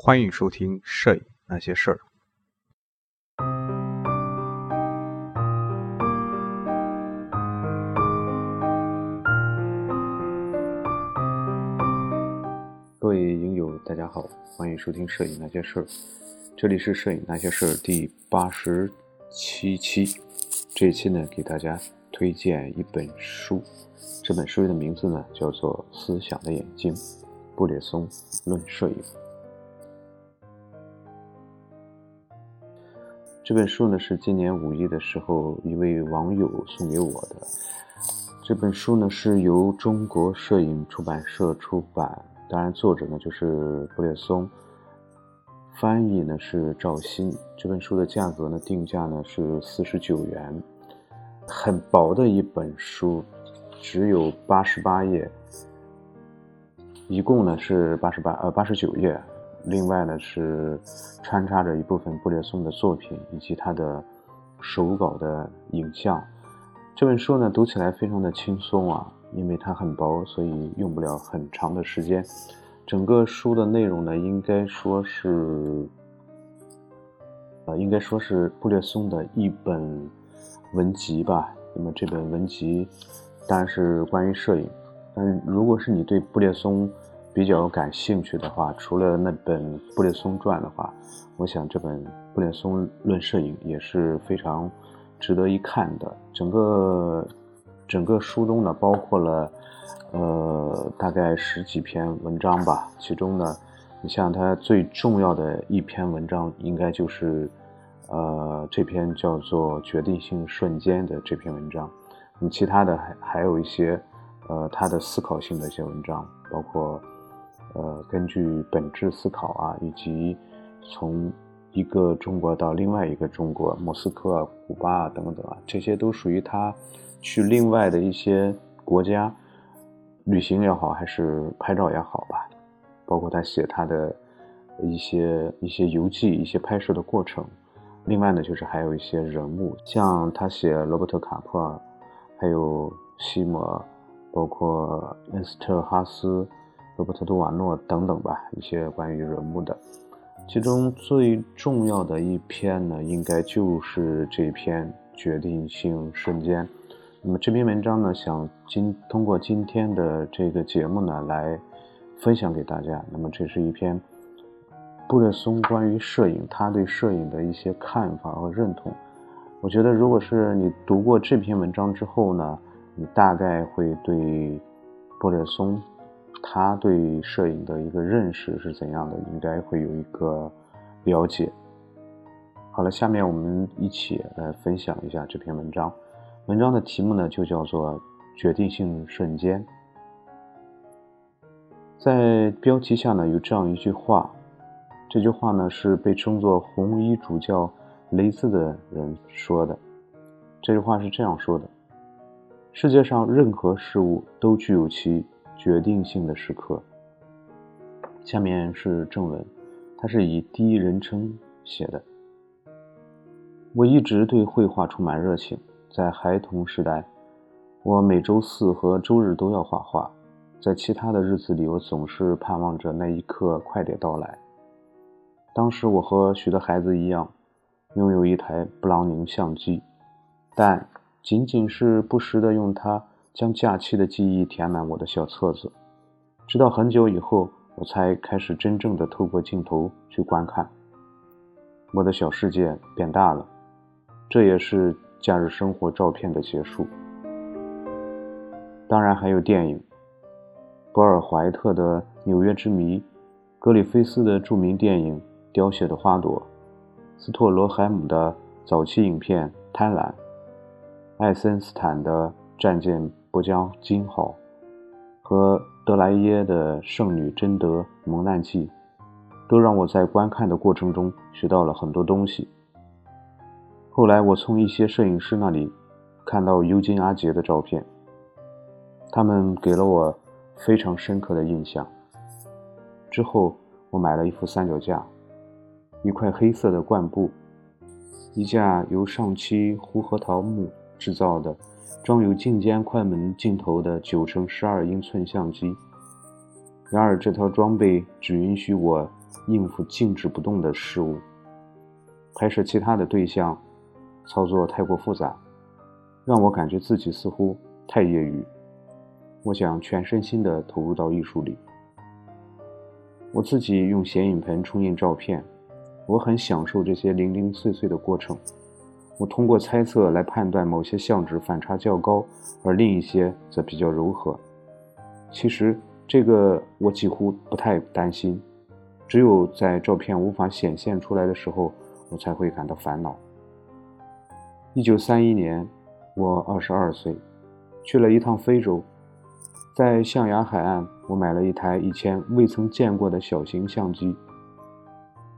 欢迎收听《摄影那些事儿》。各位影友，大家好，欢迎收听《摄影那些事儿》。这里是《摄影那些事儿》第八十七期。这一期呢，给大家推荐一本书。这本书的名字呢，叫做《思想的眼睛：布列松论摄影》。这本书呢是今年五一的时候一位网友送给我的。这本书呢是由中国摄影出版社出版，当然作者呢就是布列松，翻译呢是赵鑫。这本书的价格呢定价呢是四十九元，很薄的一本书，只有八十八页，一共呢是八十八呃八十九页。另外呢，是穿插着一部分布列松的作品以及他的手稿的影像。这本书呢，读起来非常的轻松啊，因为它很薄，所以用不了很长的时间。整个书的内容呢，应该说是，呃，应该说是布列松的一本文集吧。那么这本文集当然是关于摄影，但如果是你对布列松，比较感兴趣的话，除了那本《布列松传》的话，我想这本《布列松论摄影》也是非常值得一看的。整个整个书中呢，包括了呃大概十几篇文章吧。其中呢，你像它最重要的一篇文章，应该就是呃这篇叫做《决定性瞬间》的这篇文章。那么其他的还还有一些呃他的思考性的一些文章，包括。呃，根据本质思考啊，以及从一个中国到另外一个中国，莫斯科、古巴啊等等啊，这些都属于他去另外的一些国家旅行也好，还是拍照也好吧。包括他写他的一些一些游记、一些拍摄的过程。另外呢，就是还有一些人物，像他写罗伯特·卡普尔，还有西摩，包括恩斯特·哈斯。罗伯特·杜瓦诺等等吧，一些关于人物的，其中最重要的一篇呢，应该就是这篇决定性瞬间。那么这篇文章呢，想今通过今天的这个节目呢，来分享给大家。那么这是一篇布列松关于摄影，他对摄影的一些看法和认同。我觉得，如果是你读过这篇文章之后呢，你大概会对布列松。他对摄影的一个认识是怎样的？应该会有一个了解。好了，下面我们一起来分享一下这篇文章。文章的题目呢，就叫做《决定性瞬间》。在标题下呢，有这样一句话，这句话呢是被称作“红衣主教雷兹”的人说的。这句话是这样说的：“世界上任何事物都具有其。”决定性的时刻。下面是正文，它是以第一人称写的。我一直对绘画充满热情，在孩童时代，我每周四和周日都要画画。在其他的日子里，我总是盼望着那一刻快点到来。当时我和许多孩子一样，拥有一台布朗宁相机，但仅仅是不时的用它。将假期的记忆填满我的小册子，直到很久以后，我才开始真正的透过镜头去观看。我的小世界变大了，这也是假日生活照片的结束。当然还有电影，博尔怀特的《纽约之谜》，格里菲斯的著名电影《凋谢的花朵》，斯托罗海姆的早期影片《贪婪》，爱森斯坦的战舰。波江金号和德莱耶的《圣女贞德蒙难记》，都让我在观看的过程中学到了很多东西。后来，我从一些摄影师那里看到尤金·阿杰的照片，他们给了我非常深刻的印象。之后，我买了一副三脚架，一块黑色的灌布，一架由上漆胡核桃木制造的。装有镜间快门镜头的9乘12英寸相机。然而，这套装备只允许我应付静止不动的事物。拍摄其他的对象，操作太过复杂，让我感觉自己似乎太业余。我想全身心地投入到艺术里。我自己用显影盆冲印照片，我很享受这些零零碎碎的过程。我通过猜测来判断某些相纸反差较高，而另一些则比较柔和。其实这个我几乎不太担心，只有在照片无法显现出来的时候，我才会感到烦恼。一九三一年，我二十二岁，去了一趟非洲。在象牙海岸，我买了一台以前未曾见过的小型相机。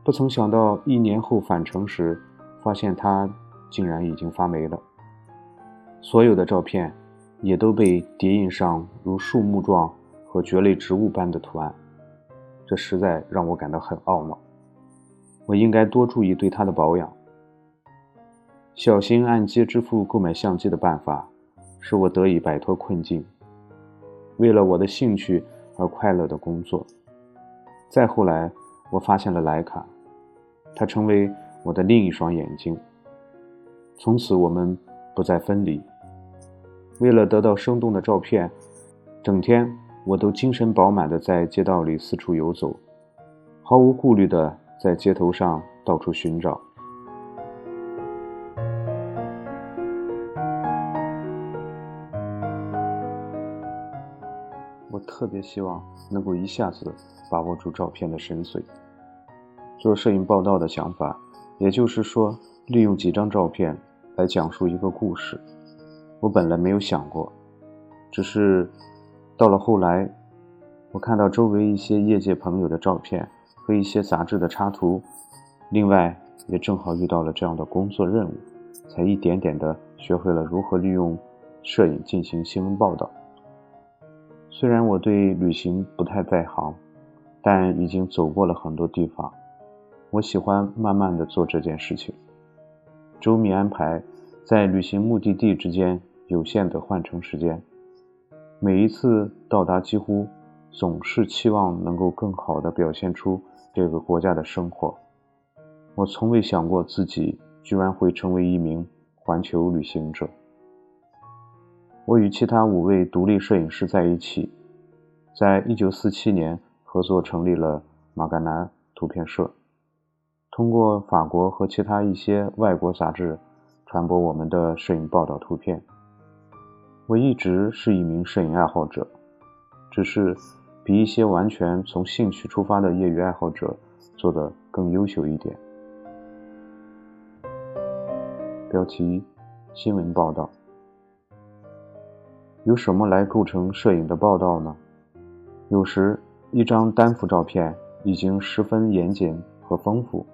不曾想到，一年后返程时，发现它竟然已经发霉了。所有的照片也都被叠印上如树木状和蕨类植物般的图案，这实在让我感到很懊恼。我应该多注意对它的保养。小心按揭支付购买相机的办法，使我得以摆脱困境。为了我的兴趣而快乐的工作。再后来，我发现了徕卡，它成为我的另一双眼睛。从此，我们不再分离。为了得到生动的照片，整天我都精神饱满的在街道里四处游走，毫无顾虑的在街头上到处寻找。我特别希望能够一下子把握住照片的神髓。做摄影报道的想法，也就是说，利用几张照片来讲述一个故事。我本来没有想过，只是到了后来，我看到周围一些业界朋友的照片和一些杂志的插图，另外也正好遇到了这样的工作任务，才一点点的学会了如何利用摄影进行新闻报道。虽然我对旅行不太在行，但已经走过了很多地方。我喜欢慢慢的做这件事情，周密安排，在旅行目的地之间有限的换乘时间。每一次到达，几乎总是期望能够更好的表现出这个国家的生活。我从未想过自己居然会成为一名环球旅行者。我与其他五位独立摄影师在一起，在一九四七年合作成立了马甘南图片社，通过法国和其他一些外国杂志传播我们的摄影报道图片。我一直是一名摄影爱好者，只是比一些完全从兴趣出发的业余爱好者做得更优秀一点。标题：新闻报道。由什么来构成摄影的报道呢？有时，一张单幅照片已经十分严谨和丰富，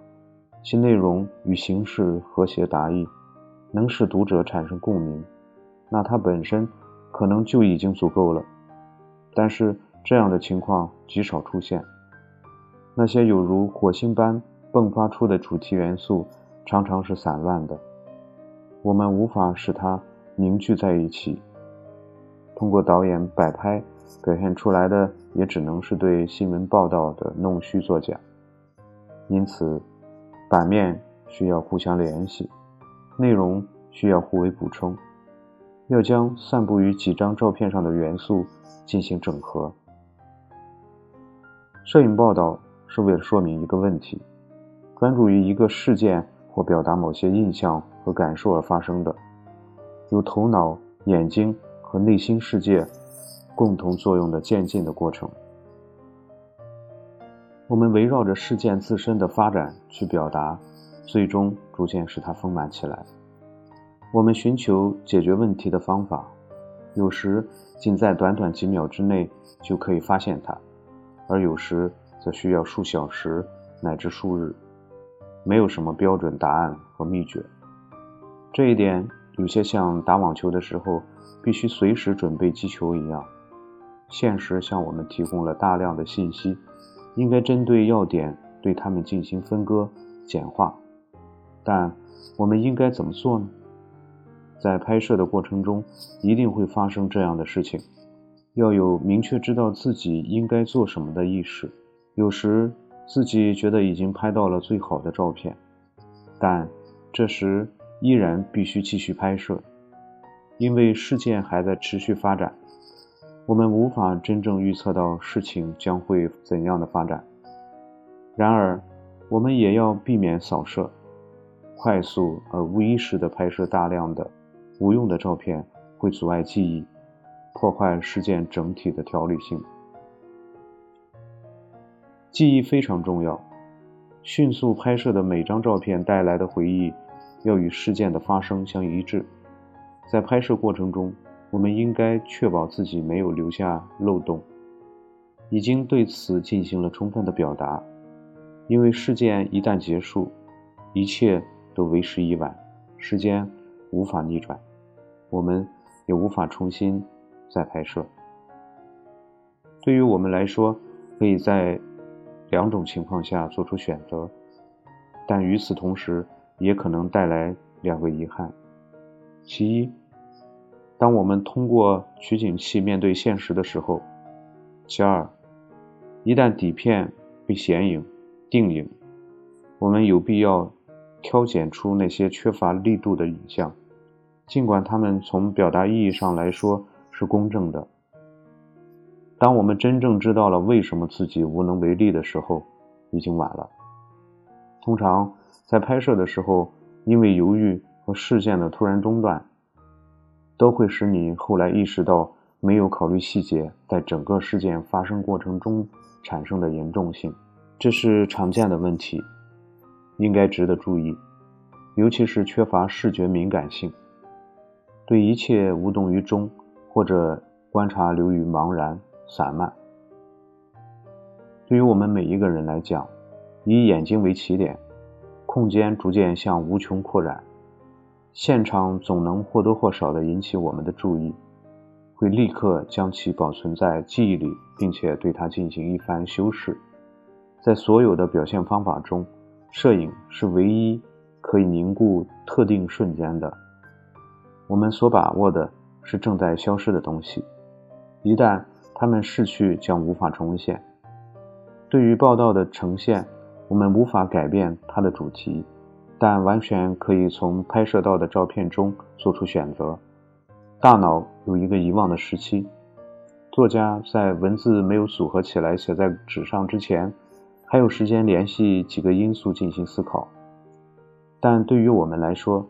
其内容与形式和谐达意，能使读者产生共鸣，那它本身可能就已经足够了。但是，这样的情况极少出现。那些有如火星般迸发出的主题元素，常常是散乱的，我们无法使它凝聚在一起。通过导演摆拍表现出来的，也只能是对新闻报道的弄虚作假。因此，版面需要互相联系，内容需要互为补充，要将散布于几张照片上的元素进行整合。摄影报道是为了说明一个问题，专注于一个事件或表达某些印象和感受而发生的，由头脑、眼睛。和内心世界共同作用的渐进的过程。我们围绕着事件自身的发展去表达，最终逐渐使它丰满起来。我们寻求解决问题的方法，有时仅在短短几秒之内就可以发现它，而有时则需要数小时乃至数日。没有什么标准答案和秘诀。这一点有些像打网球的时候。必须随时准备击球一样，现实向我们提供了大量的信息，应该针对要点对它们进行分割、简化。但我们应该怎么做呢？在拍摄的过程中，一定会发生这样的事情，要有明确知道自己应该做什么的意识。有时自己觉得已经拍到了最好的照片，但这时依然必须继续拍摄，因为事件还在持续发展，我们无法真正预测到事情将会怎样的发展。然而，我们也要避免扫射，快速而无意识地拍摄大量的无用的照片，会阻碍记忆，破坏事件整体的条理性。记忆非常重要，迅速拍摄的每张照片带来的回忆要与事件的发生相一致。在拍摄过程中，我们应该确保自己没有留下漏洞，已经对此进行了充分的表达。因为事件一旦结束，一切都为时已晚，时间无法逆转，我们也无法重新再拍摄。对于我们来说，可以在。两种情况下做出选择，但与此同时也可能带来两个遗憾。其一，当我们通过取景器面对现实的时候；其二，一旦底片被显影、定影，我们有必要挑拣出那些缺乏力度的影像，尽管它们从表达意义上来说是公正的。当我们真正知道了为什么自己无能为力的时候，已经晚了。通常在拍摄的时候，因为犹豫和视线的突然中断，都会使你后来意识到没有考虑细节在整个事件发生过程中产生的严重性。这是常见的问题，应该值得注意，尤其是缺乏视觉敏感性，对一切无动于衷，或者观察流于茫然。散漫。对于我们每一个人来讲，以眼睛为起点，空间逐渐向无穷扩展，现场总能或多或少地引起我们的注意，会立刻将其保存在记忆里，并且对它进行一番修饰。在所有的表现方法中，摄影是唯一可以凝固特定瞬间的。我们所把握的是正在消失的东西，一旦。它们逝去将无法重现。对于报道的呈现，我们无法改变它的主题，但完全可以从拍摄到的照片中做出选择。大脑有一个遗忘的时期，作家在文字没有组合起来写在纸上之前，还有时间联系几个因素进行思考。但对于我们来说，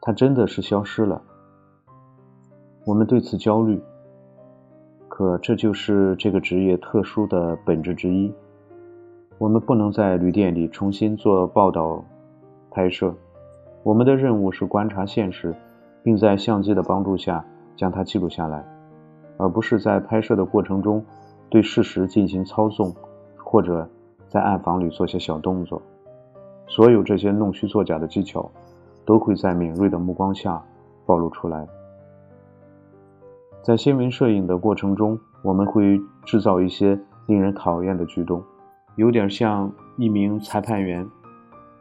它真的是消失了。我们对此焦虑。可这就是这个职业特殊的本质之一。我们不能在旅店里重新做报道、拍摄。我们的任务是观察现实，并在相机的帮助下将它记录下来，而不是在拍摄的过程中对事实进行操纵，或者在暗房里做些小动作。所有这些弄虚作假的技巧，都会在敏锐的目光下暴露出来。在新闻摄影的过程中，我们会制造一些令人讨厌的举动，有点像一名裁判员，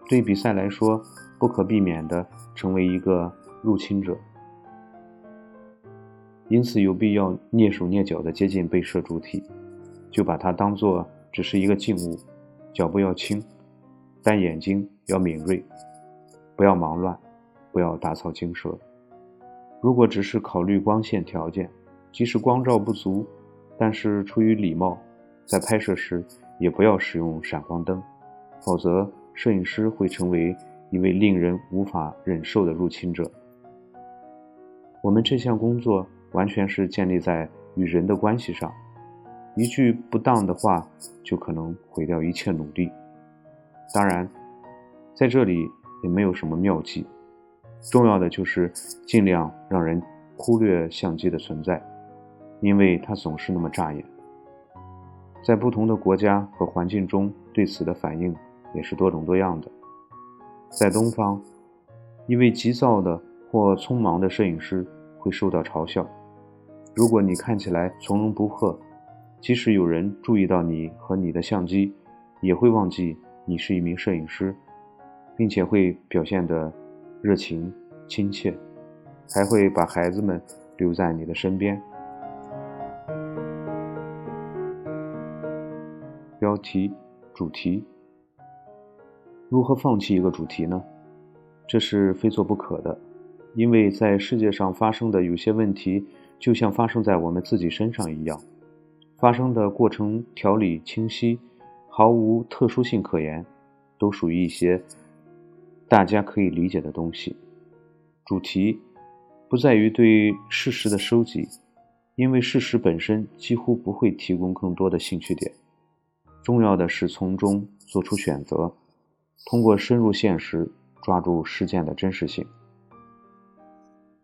对比赛来说不可避免地成为一个入侵者，因此有必要蹑手蹑脚地接近被摄主体，就把它当做只是一个静物，脚步要轻，但眼睛要敏锐，不要忙乱，不要打草惊蛇。如果只是考虑光线条件，即使光照不足，但是出于礼貌，在拍摄时也不要使用闪光灯，否则摄影师会成为一位令人无法忍受的入侵者。我们这项工作完全是建立在与人的关系上，一句不当的话就可能毁掉一切努力。当然，在这里也没有什么妙计。重要的就是尽量让人忽略相机的存在，因为它总是那么扎眼。在不同的国家和环境中，对此的反应也是多种多样的。在东方，一位急躁的或匆忙的摄影师会受到嘲笑。如果你看起来从容不迫，即使有人注意到你和你的相机，也会忘记你是一名摄影师，并且会表现得。热情、亲切，还会把孩子们留在你的身边。标题：主题。如何放弃一个主题呢？这是非做不可的，因为在世界上发生的有些问题，就像发生在我们自己身上一样，发生的过程条理清晰，毫无特殊性可言，都属于一些大家可以理解的东西。主题不在于对事实的收集，因为事实本身几乎不会提供更多的兴趣点。重要的是从中做出选择，通过深入现实。抓住事件的真实性，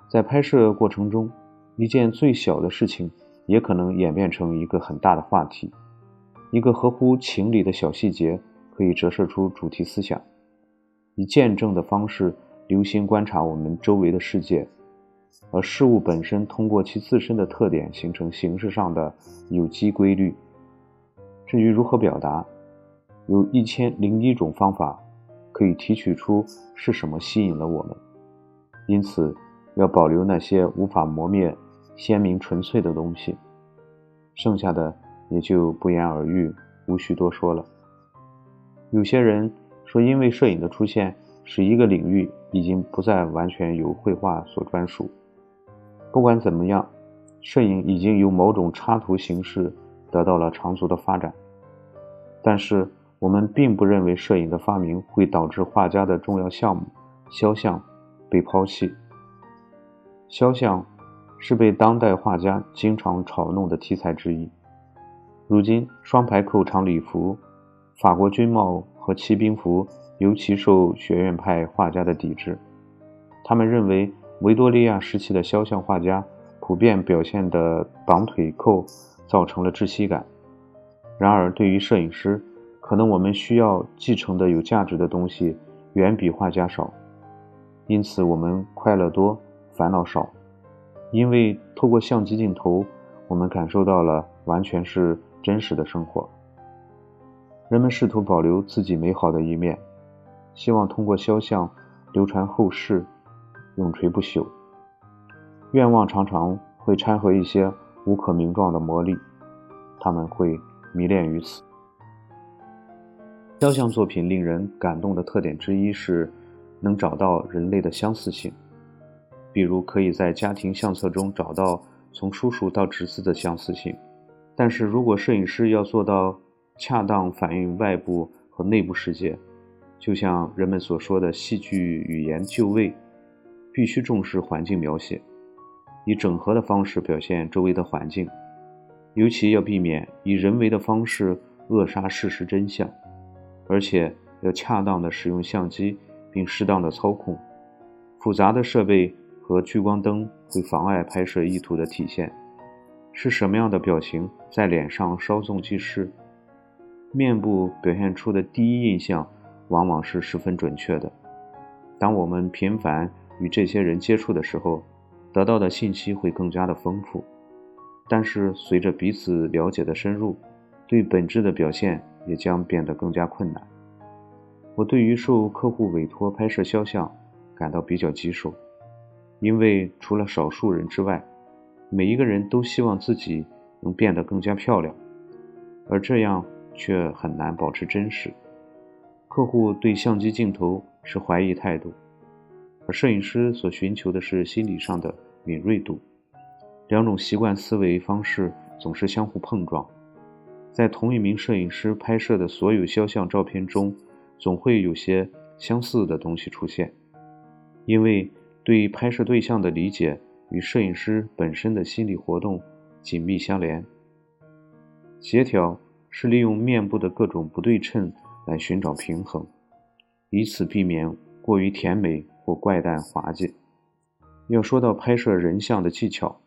在拍摄过程中，一件最小的事情也可能演变成一个很大的话题。一个合乎情理的小细节可以折射出主题思想。以见证的方式留心观察我们周围的世界，而事物本身通过其自身的特点形成形式上的有机规律。至于如何表达，有一千零一种方法。可以提取出是什么吸引了我们，因此要保留那些无法磨灭、鲜明纯粹的东西，剩下的也就不言而喻，无需多说了。有些人说，因为摄影的出现，使一个领域已经不再完全由绘画所专属。不管怎么样，摄影已经由某种插图形式得到了长足的发展，但是。我们并不认为摄影的发明会导致画家的重要项目——肖像被抛弃。肖像是被当代画家经常嘲弄的题材之一。如今，双排扣长礼服、法国军帽和骑兵服尤其受学院派画家的抵制。他们认为，维多利亚时期的肖像画家普遍表现的绑腿扣造成了窒息感。然而，对于摄影师，可能我们需要继承的有价值的东西远比画家少，因此我们快乐多，烦恼少。因为透过相机镜头，我们感受到了完全是真实的生活。人们试图保留自己美好的一面，希望通过肖像流传后世，永垂不朽。愿望常常会掺和一些无可名状的魔力，他们会迷恋于此。肖像作品令人感动的特点之一是，能找到人类的相似性，比如可以在家庭相册中找到从叔叔到侄子的相似性。但是如果摄影师要做到恰当反映外部和内部世界，就像人们所说的戏剧语言就位，必须重视环境描写，以整合的方式表现周围的环境，尤其要避免以人为的方式扼杀事实真相。而且要恰当的使用相机，并适当的操控。复杂的设备和聚光灯会妨碍拍摄意图的体现。是什么样的表情在脸上稍纵即逝？面部表现出的第一印象往往是十分准确的。当我们频繁与这些人接触的时候，得到的信息会更加的丰富。但是随着彼此了解的深入，对本质的表现。也将变得更加困难。我对于受客户委托拍摄肖像感到比较棘手，因为除了少数人之外，每一个人都希望自己能变得更加漂亮，而这样却很难保持真实。客户对相机镜头是怀疑态度，而摄影师所寻求的是心理上的敏锐度。两种习惯思维方式总是相互碰撞。在同一名摄影师拍摄的所有肖像照片中，总会有些相似的东西出现，因为对拍摄对象的理解与摄影师本身的心理活动紧密相连。协调是利用面部的各种不对称来寻找平衡，以此避免过于甜美或怪诞滑稽。要说到拍摄人像的技巧，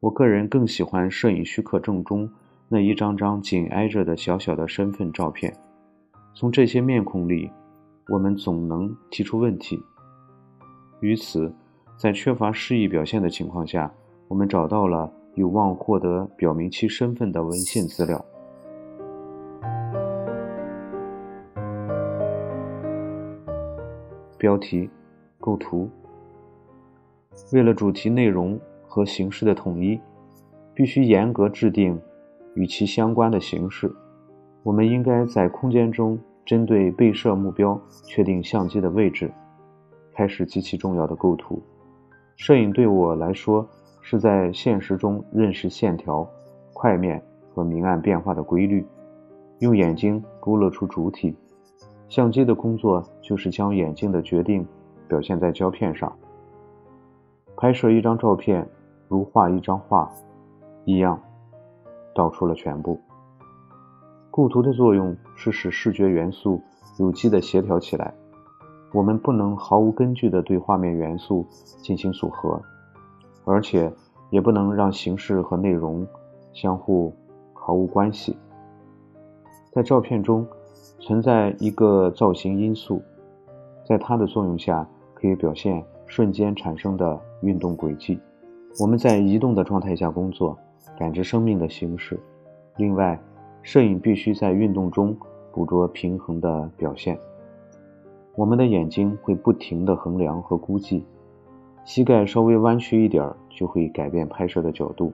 我个人更喜欢摄影许可证中。那一张张紧挨着的小小的身份照片，从这些面孔里，我们总能提出问题。于此，在缺乏示意表现的情况下，我们找到了有望获得表明其身份的文献资料。标题、构图，为了主题内容和形式的统一，必须严格制定。与其相关的形式，我们应该在空间中针对被摄目标确定相机的位置，开始极其重要的构图。摄影对我来说是在现实中认识线条、块面和明暗变化的规律，用眼睛勾勒出主体。相机的工作就是将眼睛的决定表现在胶片上。拍摄一张照片如画一张画一样，道出了全部。构图的作用是使视觉元素有机的协调起来。我们不能毫无根据地对画面元素进行组合，而且也不能让形式和内容相互毫无关系。在照片中存在一个造型因素，在它的作用下可以表现瞬间产生的运动轨迹。我们在移动的状态下工作，感知生命的形式。另外，摄影必须在运动中捕捉平衡的表现。我们的眼睛会不停地衡量和估计，膝盖稍微弯曲一点就会改变拍摄的角度，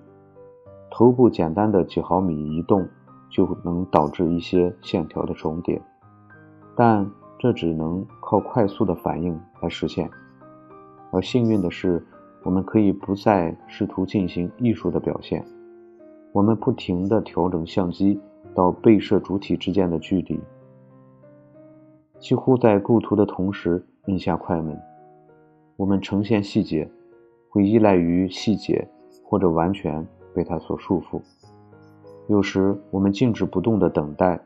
头部简单的几毫米移动就能导致一些线条的重叠，但这只能靠快速的反应来实现。而幸运的是，我们可以不再试图进行艺术的表现，我们不停地调整相机。到被摄主体之间的距离，几乎在构图的同时按下快门。我们呈现细节，会依赖于细节，或者完全被它所束缚。有时我们静止不动的等待，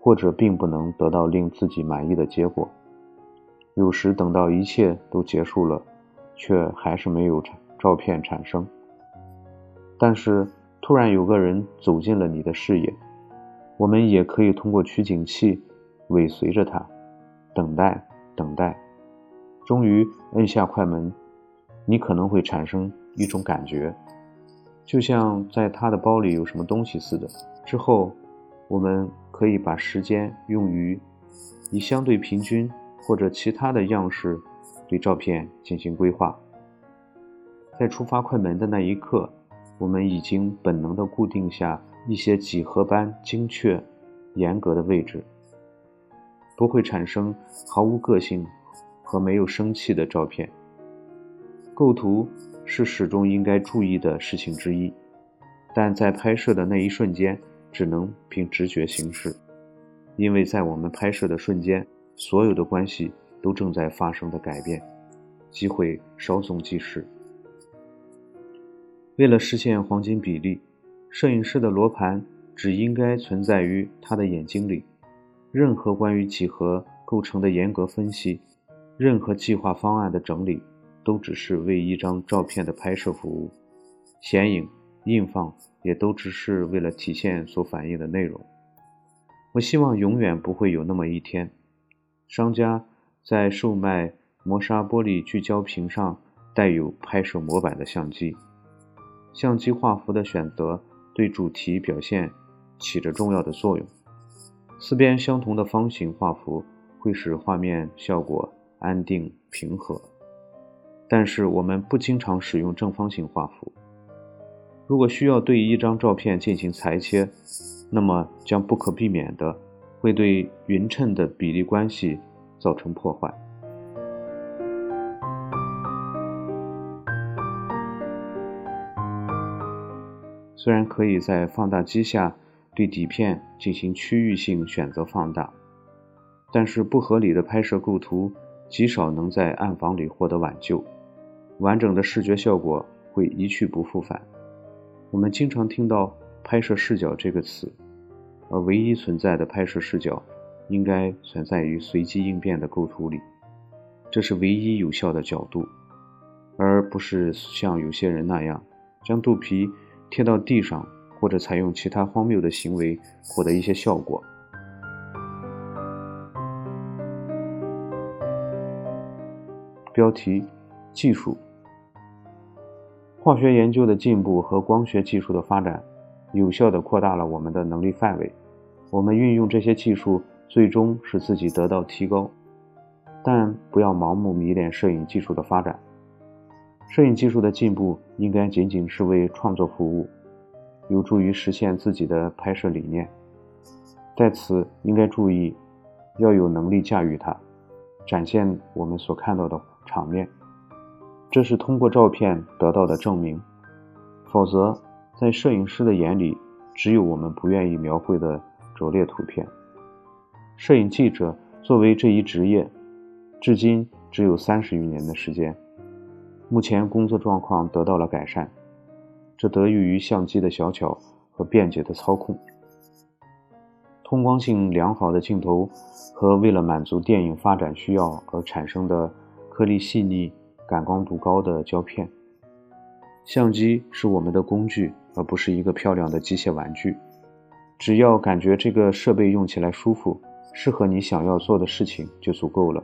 或者并不能得到令自己满意的结果。有时等到一切都结束了，却还是没有照片产生。但是突然有个人走进了你的视野。我们也可以通过取景器尾随着他，等待，等待，终于摁下快门。你可能会产生一种感觉，就像在他的包里有什么东西似的。之后，我们可以把时间用于以相对平均或者其他的样式对照片进行规划。在触发快门的那一刻，我们已经本能地固定下。一些几何般精确、严格的位置，不会产生毫无个性和没有生气的照片。构图是始终应该注意的事情之一，但在拍摄的那一瞬间，只能凭直觉行事，因为在我们拍摄的瞬间，所有的关系都正在发生的改变，机会稍纵即逝。为了实现黄金比例。摄影师的罗盘只应该存在于他的眼睛里。任何关于几何构成的严格分析，任何计划方案的整理，都只是为一张照片的拍摄服务。显影、印放也都只是为了体现所反映的内容。我希望永远不会有那么一天，商家在售卖磨砂玻璃聚焦屏上带有拍摄模板的相机。相机画幅的选择。对主题表现起着重要的作用。四边相同的方形画幅会使画面效果安定平和，但是我们不经常使用正方形画幅。如果需要对一张照片进行裁切，那么将不可避免的会对匀称的比例关系造成破坏。虽然可以在放大机下对底片进行区域性选择放大，但是不合理的拍摄构图极少能在暗房里获得挽救，完整的视觉效果会一去不复返。我们经常听到“拍摄视角”这个词，而唯一存在的拍摄视角应该存在于随机应变的构图里，这是唯一有效的角度，而不是像有些人那样将肚皮。贴到地上，或者采用其他荒谬的行为获得一些效果。标题：技术。化学研究的进步和光学技术的发展，有效地扩大了我们的能力范围。我们运用这些技术，最终使自己得到提高。但不要盲目迷恋摄影技术的发展。摄影技术的进步应该仅仅是为创作服务，有助于实现自己的拍摄理念。在此应该注意，要有能力驾驭它，展现我们所看到的场面。这是通过照片得到的证明，否则，在摄影师的眼里，只有我们不愿意描绘的拙劣图片。摄影记者作为这一职业，至今只有三十余年的时间，目前工作状况得到了改善，这得益于相机的小巧和便捷的操控。通光性良好的镜头和为了满足电影发展需要而产生的颗粒细腻。感光度高的胶片，相机是我们的工具，而不是一个漂亮的机械玩具。只要感觉这个设备用起来舒服，适合你想要做的事情就足够了。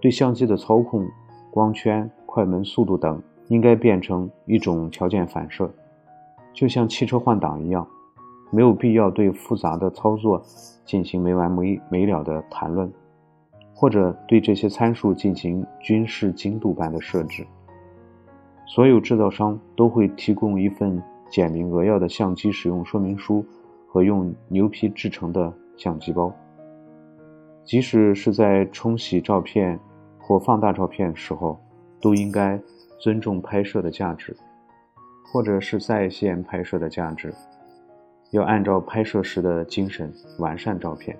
对相机的操控、光圈、快门、速度等，应该变成一种条件反射，就像汽车换挡一样，没有必要对复杂的操作进行没完没没了的谈论。或者对这些参数进行军事精度般的设置。所有制造商都会提供一份简明扼要的相机使用说明书和用牛皮制成的相机包。即使是在冲洗照片或放大照片时候，都应该尊重拍摄的价值，或者是在线拍摄的价值，要按照拍摄时的精神完善照片。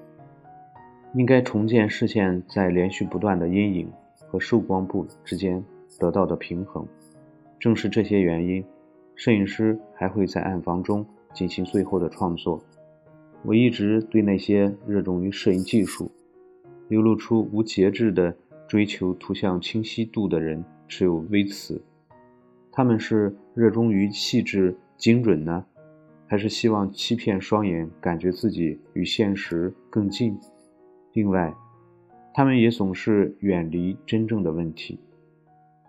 应该重建视线在连续不断的阴影和受光部之间得到的平衡。正是这些原因，摄影师还会在暗房中进行最后的创作。我一直对那些热衷于摄影技术、流露出无节制的追求图像清晰度的人持有微词。他们是热衷于细致精准呢，还是希望欺骗双眼，感觉自己与现实更近？另外，他们也总是远离真正的问题。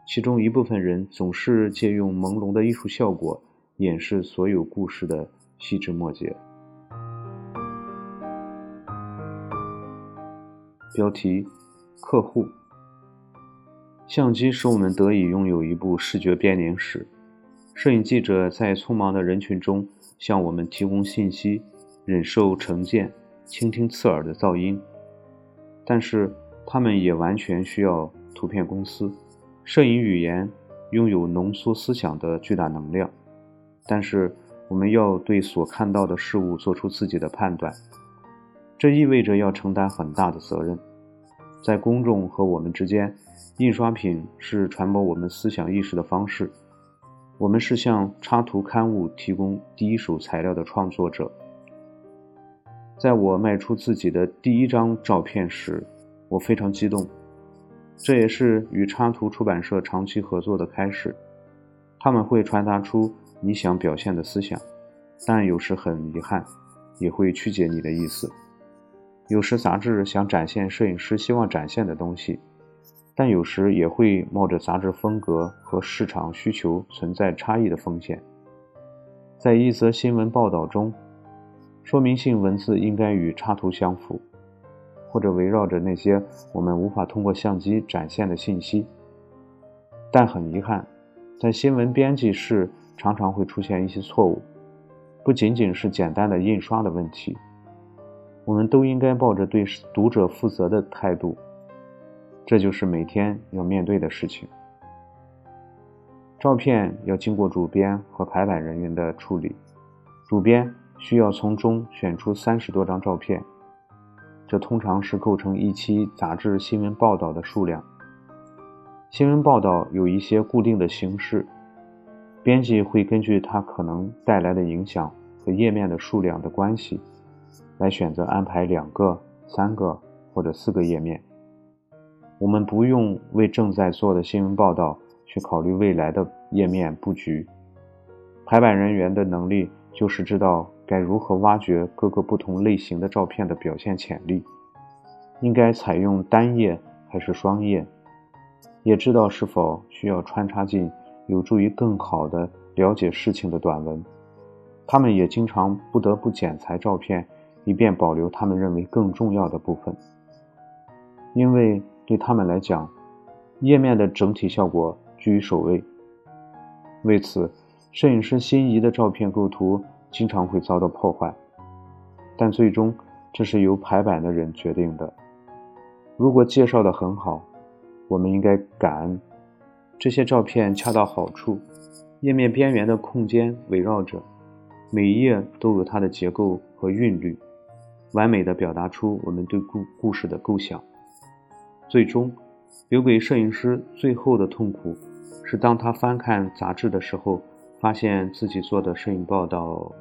其中一部分人总是借用朦胧的艺术效果掩饰所有故事的细枝末节。标题：客户。相机使我们得以拥有一部视觉编年史。摄影记者在匆忙的人群中向我们提供信息，忍受成见，倾听刺耳的噪音。但是，他们也完全需要图片公司。摄影语言拥有浓缩思想的巨大能量，但是我们要对所看到的事物做出自己的判断，这意味着要承担很大的责任。在公众和我们之间，印刷品是传播我们思想意识的方式。我们是向插图刊物提供第一手材料的创作者。在我卖出自己的第一张照片时，我非常激动。这也是与插图出版社长期合作的开始。他们会传达出你想表现的思想，但有时很遗憾，也会曲解你的意思。有时杂志想展现摄影师希望展现的东西，但有时也会冒着杂志风格和市场需求存在差异的风险。在一则新闻报道中。说明性文字应该与插图相符，或者围绕着那些我们无法通过相机展现的信息。但很遗憾，在新闻编辑室常常会出现一些错误，不仅仅是简单的印刷的问题。我们都应该抱着对读者负责的态度，这就是每天要面对的事情。照片要经过主编和排版人员的处理，主编。需要从中选出三十多张照片，这通常是构成一期杂志新闻报道的数量。新闻报道有一些固定的形式，编辑会根据它可能带来的影响和页面的数量的关系，来选择安排两个、三个或者四个页面。我们不用为正在做的新闻报道去考虑未来的页面布局。排版人员的能力就是知道。该如何挖掘各个不同类型的照片的表现潜力？应该采用单页还是双页？也知道是否需要穿插进有助于更好的了解事情的短文。他们也经常不得不剪裁照片，以便保留他们认为更重要的部分。因为对他们来讲，页面的整体效果居于首位。为此，摄影师心仪的照片构图。经常会遭到破坏。但最终这是由排版的人决定的。如果介绍的很好，我们应该感恩。这些照片恰到好处，页面边缘的空间围绕着，每一页都有它的结构和韵律，完美的表达出我们对故故事的构想。最终，留给摄影师最后的痛苦，是当他翻看杂志的时候，发现自己做的摄影报道。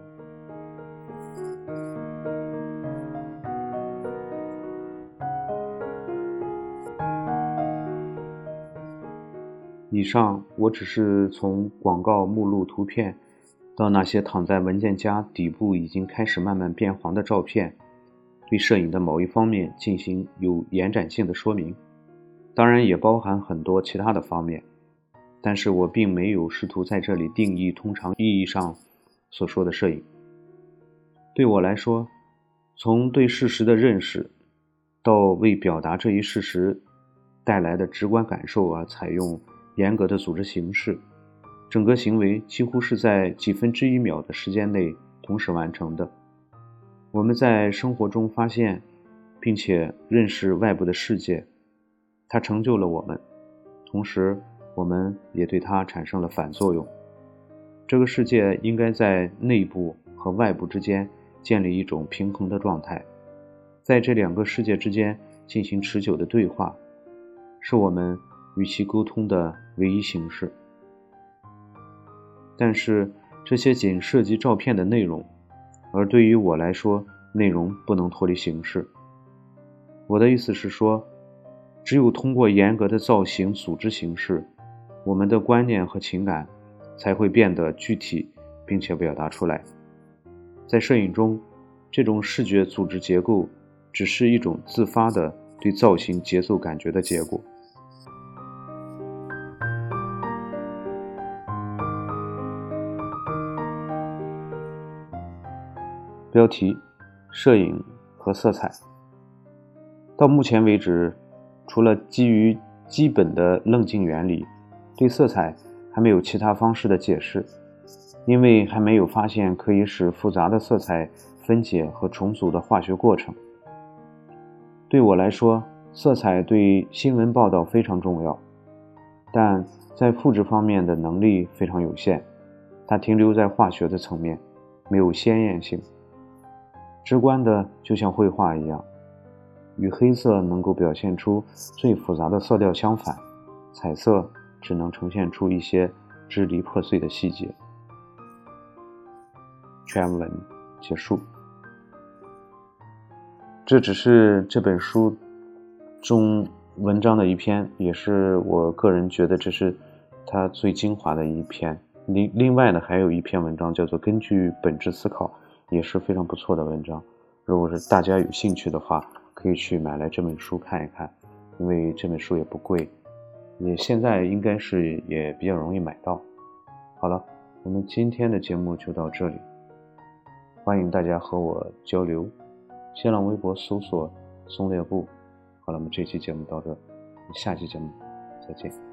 以上我只是从广告目录图片，到那些躺在文件夹底部已经开始慢慢变黄的照片，对摄影的某一方面进行有延展性的说明，当然也包含很多其他的方面，但是我并没有试图在这里定义通常意义上所说的摄影。对我来说，从对事实的认识，到为表达这一事实带来的直观感受而采用。严格的组织形式，整个行为几乎是在几分之一秒的时间内同时完成的。我们在生活中发现，并且认识外部的世界，它成就了我们，同时我们也对它产生了反作用。这个世界应该在内部和外部之间建立一种平衡的状态，在这两个世界之间进行持久的对话，是我们。与其沟通的唯一形式，但是这些仅涉及照片的内容，而对于我来说，内容不能脱离形式。我的意思是说，只有通过严格的造型组织形式，我们的观念和情感才会变得具体，并且表达出来。在摄影中，这种视觉组织结构只是一种自发的对造型节奏感觉的结果。标题：摄影和色彩。到目前为止，除了基于基本的棱镜原理，对色彩还没有其他方式的解释，因为还没有发现可以使复杂的色彩分解和重组的化学过程。对我来说，色彩对新闻报道非常重要，但在复制方面的能力非常有限，它停留在化学的层面，没有鲜艳性。直观的，就像绘画一样，与黑色能够表现出最复杂的色调相反，彩色只能呈现出一些支离破碎的细节。全文结束。这只是这本书中文章的一篇，也是我个人觉得这是它最精华的一篇。另另外呢，还有一篇文章叫做《根据本质思考》。也是非常不错的文章，如果是大家有兴趣的话，可以去买来这本书看一看，因为这本书也不贵，也现在应该是也比较容易买到。好了，我们今天的节目就到这里，欢迎大家和我交流，新浪微博搜索“松列布”。好了，我们这期节目到这，下期节目再见。